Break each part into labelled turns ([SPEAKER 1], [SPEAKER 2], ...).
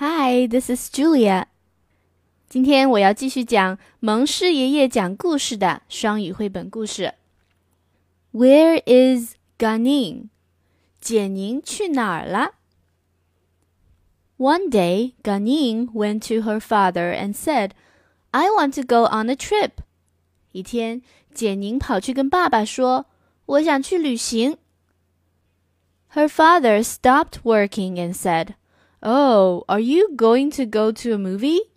[SPEAKER 1] Hi, this is Julia. 今天我要继续讲蒙氏爷爷讲故事的双语绘本故事。Where is One day, Gah-Ning went to her father and said, "I want to go on a trip." 一天，简宁跑去跟爸爸说：“我想去旅行。” Her father stopped working and said, Oh, are you going to go to a movie?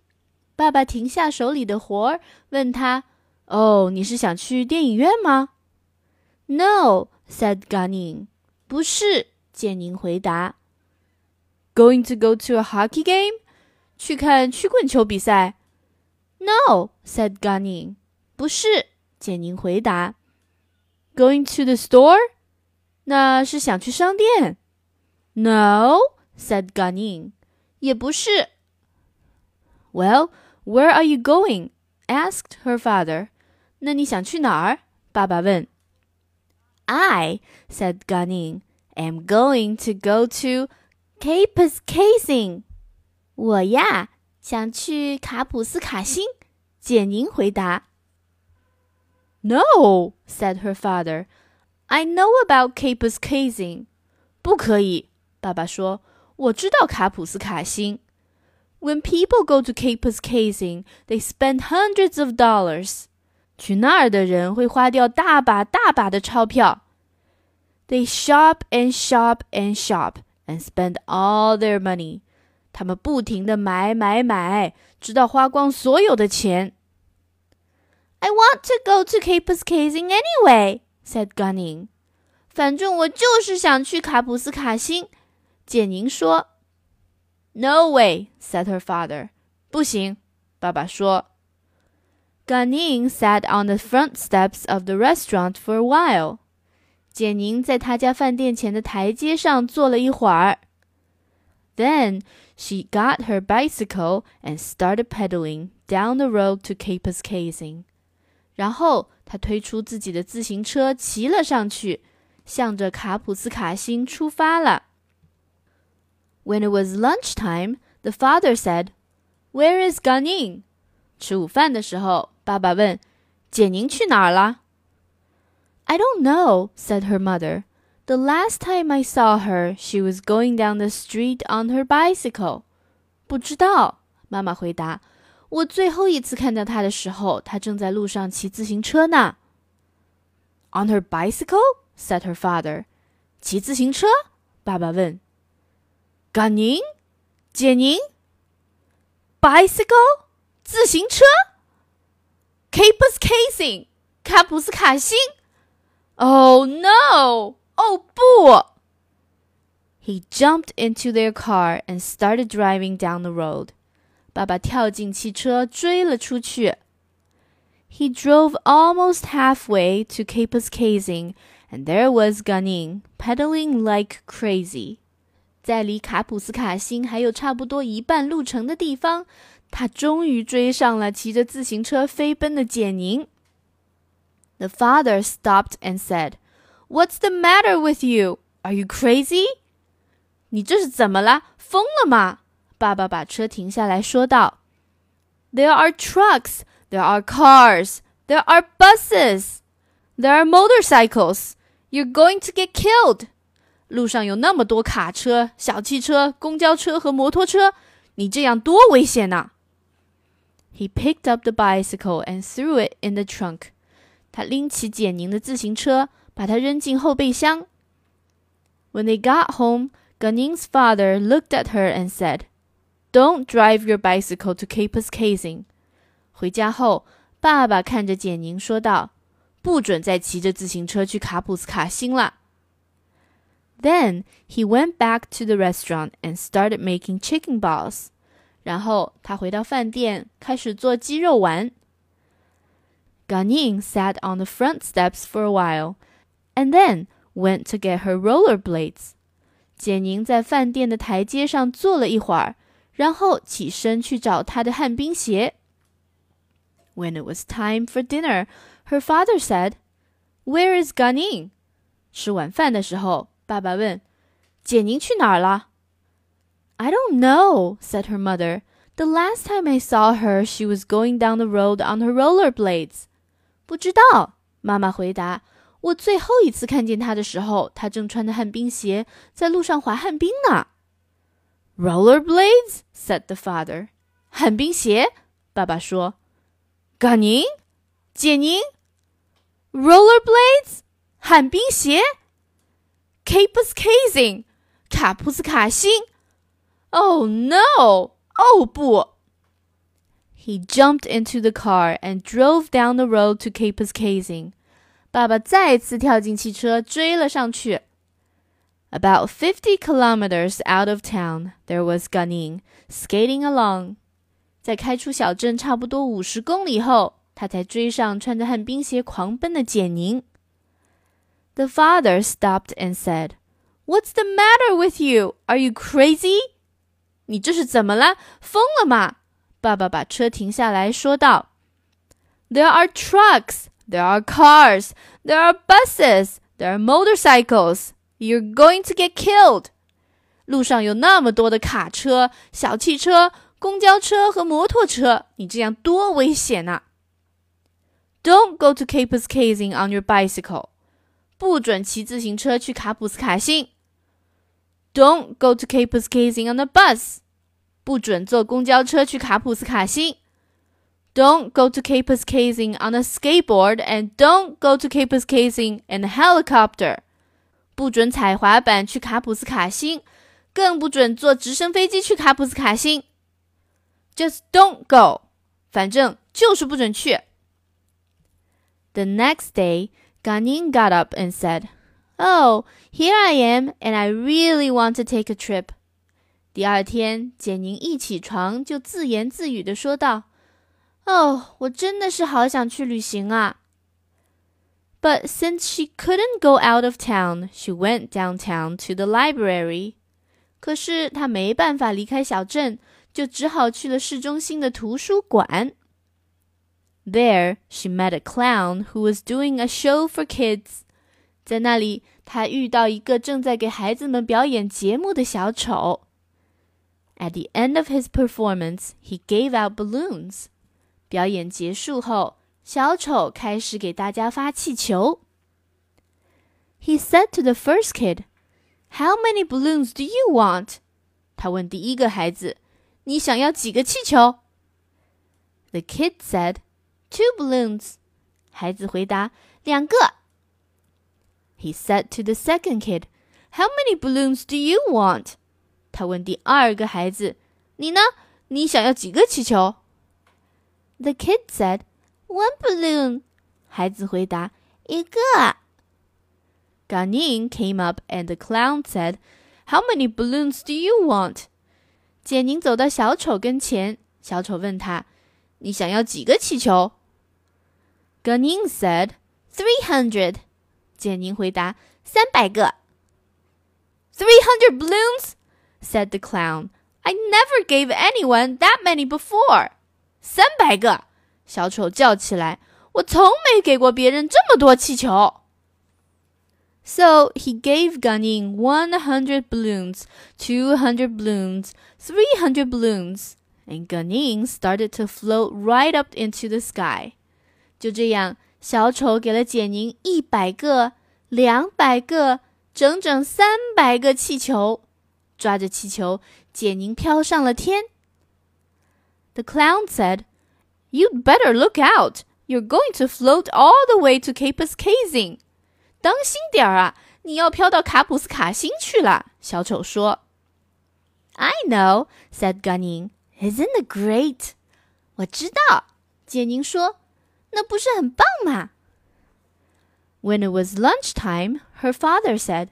[SPEAKER 1] 爸爸停下手里的活儿，问他：“哦，你是想去电影院吗？”No, oh, said Gah-Ning. 不是，建宁回答。Going to go to a hockey game? 去看曲棍球比赛？No, said Gah-Ning. 不是，建宁回答。Going to the store? 那是想去商店。No, said Gah-Ning. 也不是。Well, where are you going? asked her father. 那你想去哪儿？爸爸问。I said Gah-Ning am going to go to Kapuskasing. 我呀，想去卡普斯卡星。简宁回答。No, said her father. I know about Kapuskasing. 不可以，爸爸说。我知道卡普斯卡辛。When people go to Kapuskasing, they spend hundreds of dollars. 去那儿的人会花掉大把大把的钞票。They shop and shop and shop and spend all their money. 他们不停的买买买，直到花光所有的钱。I want to go to Kapuskasing anyway," said Gah-Ning. 反正我就是想去卡普斯卡星.简宁说：“No way,” said her father. 不行，爸爸说。Gah-Ning sat on the front steps of the restaurant for a while. 简宁在他家饭店前的台阶上坐了一会儿。Then she got her bicycle and started pedaling down the road to Kapuskasing. 然后她推出自己的自行车，骑了上去，向着卡普斯卡星出发了。when it was lunch time, the father said, "Where is Gah-Ning?" 吃午饭的时候，爸爸问：“简宁去哪儿了？” "I don't know," said her mother. "The last time I saw her, she was going down the street on her bicycle." 不知道，妈妈回答。我最后一次看到她的时候，她正在路上骑自行车呢。"On her bicycle?" said her father. 骑自行车？爸爸问。Gah-Ning、解宁、bicycle、自行车、Kapuskasing、卡普斯卡辛。Oh no! Oh, 哦不！He jumped into their car and started driving down the road. 爸爸跳进汽车追了出去。He drove almost halfway to Kapuskasing, and there was Gah-Ning pedaling like crazy. 在离卡普斯卡星还有差不多一半路程的地方，他终于追上了骑着自行车飞奔的简宁。The father stopped and said, "What's the matter with you? Are you crazy?" 你这是怎么了？疯了吗？爸爸把车停下来说道：“There are trucks, there are cars, there are buses, there are motorcycles. You're going to get killed.” 路上有那么多卡车、小汽车、公交车和摩托车，你这样多危险呐！He picked up the bicycle and threw it in the trunk. 他拎起简宁的自行车，把它扔进后备箱。When they got home, Ganin's father looked at her and said, "Don't drive your bicycle to Capus Casing." 回家后，爸爸看着简宁说道：“不准再骑着自行车去卡普斯卡星了。” Then he went back to the restaurant and started making chicken balls. 然后他回到饭店，开始做鸡肉丸。Gah-Ning sat on the front steps for a while, and then went to get her rollerblades. 简宁在饭店的台阶上坐了一会儿，然后起身去找她的旱冰鞋。When it was time for dinner, her father said, "Where is Gah-Ning?" 吃晚饭的时候，爸爸问：“简宁去哪儿了 I don't know, said her mother. The last time I saw her, she was going down the road on her rollerblades. 不知道，妈妈回答。我最后一次看见她的时候，她正穿着旱冰鞋在路上滑旱冰呢。Rollerblades said the father. 旱冰鞋，爸爸说。嘎宁，简宁。Rollerblades，旱冰鞋。 Kapuskasing, Kapuskasing. Oh no! Oh, casing，卡普斯卡辛。Oh He jumped into the car and drove down the road to Kapuskasing. 爸爸再次跳进汽车追了上去. About fifty kilometers out of town, there was Gah-Ning skating along。在开出小镇差不多五十公里后，他才追上穿着旱冰鞋狂奔的简宁。The father stopped and said, "What's the matter with you? Are you crazy?" 你这是怎么了？疯了吗？爸爸把车停下来说道：“There are trucks, there are cars, there are buses, there are motorcycles. You're going to get killed.” 路上有那么多的卡车、小汽车。公交车和摩托车，你这样多危险呐、啊、！Don't go to Capus Casing on your bicycle， 不准骑自行车去卡普斯卡星。Don't go to Kapuskasing on the bus。不准坐公交车去卡普斯卡星。Don't go to Cape on a skateboard and don't go to Cape in a helicopter。不准踩滑板去卡普斯卡星，更不准坐直升飞机去卡普斯卡星。Just don't go，反正就是不准去。The next day. Gah-Ning got up and said, Oh, here I am, and I really want to take a trip. 第二天，简宁一起床就自言自语地说道：“哦，我真的是好想去旅行啊。” But since she couldn't go out of town, she went downtown to the library. 可是她没办法离开小镇，就只好去了市中心的图书馆。There she met a clown who was doing a show for kids。在那里，她遇到一个正在给孩子们表演节目的小丑。At the end of his performance, he gave out balloons。表演结束后，小丑开始给大家发气球。He said to the first kid, "How many balloons do you want?" 他问第一个孩子。你想要几个气球？The kid said, two balloons? 孩子回答：“两个。” He said to the second kid, "How many balloons do you want?" 他问第二个孩子：“你呢？你想要几个气球？”The kid said, "One balloon." 孩子回答：“一个。” Gah-Ning came up and the clown said, "How many balloons do you want?" 简宁走到小丑跟前，小丑问他：“你想要几个气球？” Gah-Ning said, "Three hundred." 简宁回答：“三百个。”Three hundred balloons," said the clown. "I never gave anyone that many before." 三百个，小丑叫起来：“我从没给过别人这么多气球。” So he gave Gah-Ning 100 balloons, 200 balloons, 300 balloons, and Gah-Ning started to float right up into the sky. 就这样，小丑给了简宁一百个、两百个、整整三百个气球。抓着气球，简宁飘上了天。The clown said, "You'd better look out. You're going to float all the way to Capus Casing." 当心点儿啊！你要飘到卡普斯卡星去了。”小丑说。“I know,” said Ganin. “Isn't it great?” 我知道，简宁说。那不是很棒吗？When it was lunchtime, her father said,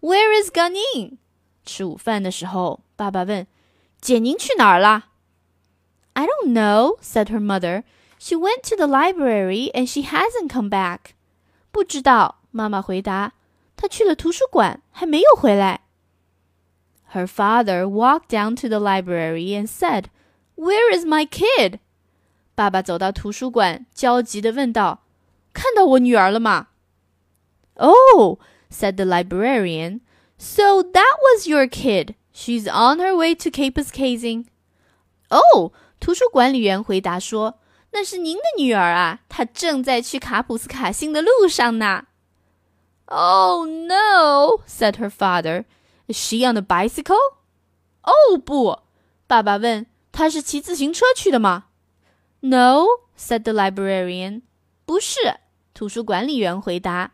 [SPEAKER 1] "Where is Gah-Ning?" 吃午饭的时候，爸爸问：“简宁去哪儿了？”I don't know," said her mother. "She went to the library and she hasn't come back." 不知道，妈妈回答。她去了图书馆，还没有回来。Her father walked down to the library and said, "Where is my kid?" 爸爸走到图书馆，焦急地问道：“看到我女儿了吗？” Oh, said the librarian. So that was your kid. She's on her way to. 哦，图书管理员回答说：“那是您的女儿啊，她正在去卡普斯卡星的路上呢。”
[SPEAKER 2] Oh no, said her father. Is she on a bicycle?
[SPEAKER 1] 哦不，爸爸问：“她是骑自行车去的吗？”
[SPEAKER 2] No, said the librarian.
[SPEAKER 1] 不是，图书管理员回答。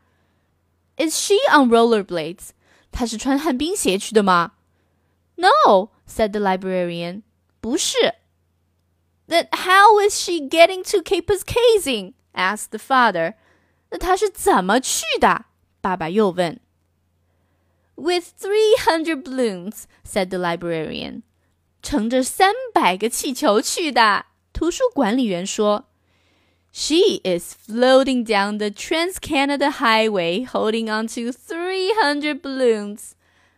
[SPEAKER 2] Is she on rollerblades?
[SPEAKER 1] 她是穿旱冰鞋去的吗？
[SPEAKER 2] No, said the librarian.
[SPEAKER 1] 不是。
[SPEAKER 2] Then how is she getting to Capers Casing? asked the father.
[SPEAKER 1] 那她是怎么去的？爸爸又问。
[SPEAKER 2] With three hundred balloons, said the librarian.
[SPEAKER 1] 乘着三百个气球去的。 图书管理员说：“
[SPEAKER 2] She is floating down the Trans Canada Highway, holding onto three hundred balloons.”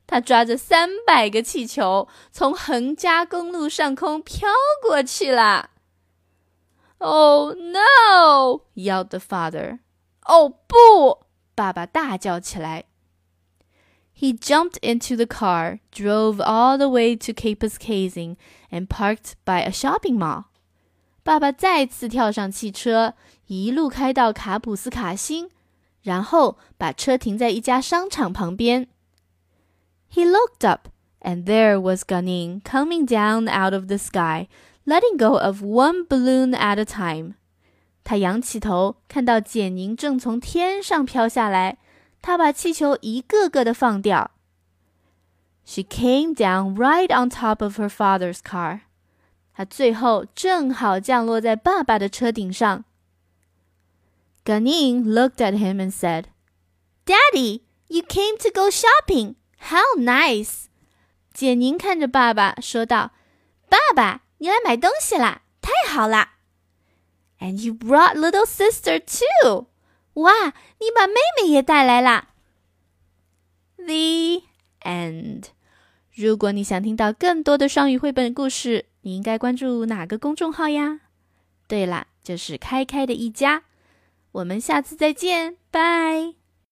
[SPEAKER 1] 她抓着三百个气球，从横加公路上空飘过去了。“
[SPEAKER 2] Oh no!”
[SPEAKER 1] yelled the father.
[SPEAKER 2] 哦不！
[SPEAKER 1] 爸爸大叫起来。
[SPEAKER 2] He jumped into the car, drove all the way to Capers Casing, and parked by a shopping mall.
[SPEAKER 1] 爸爸再次跳上汽车，一路开到卡普斯卡星，然后把车停在一家商场旁边。
[SPEAKER 2] He looked up, and there was Gah-Ning coming down out of the sky, letting go of one balloon at a time.
[SPEAKER 1] 他仰起头，看到简宁正从天上飘下来，他把气球一个个的放掉。
[SPEAKER 2] She came down right on top of her father's car.
[SPEAKER 1] 他最后正好降落在爸爸的车顶上。
[SPEAKER 2] Ganin looked at him and said,
[SPEAKER 1] "Daddy, you came to go shopping. How nice!"
[SPEAKER 2] 简宁看着爸爸说道：“
[SPEAKER 1] 爸爸，你来买东西啦，太好啦！”
[SPEAKER 2] And you brought little sister too.
[SPEAKER 1] 哇，你把妹妹也带来啦。
[SPEAKER 2] The end.
[SPEAKER 1] 如果你想听到更多的双语绘本故事，你应该关注哪个公众号呀？对了，就是开开的一家。我们下次再见，拜。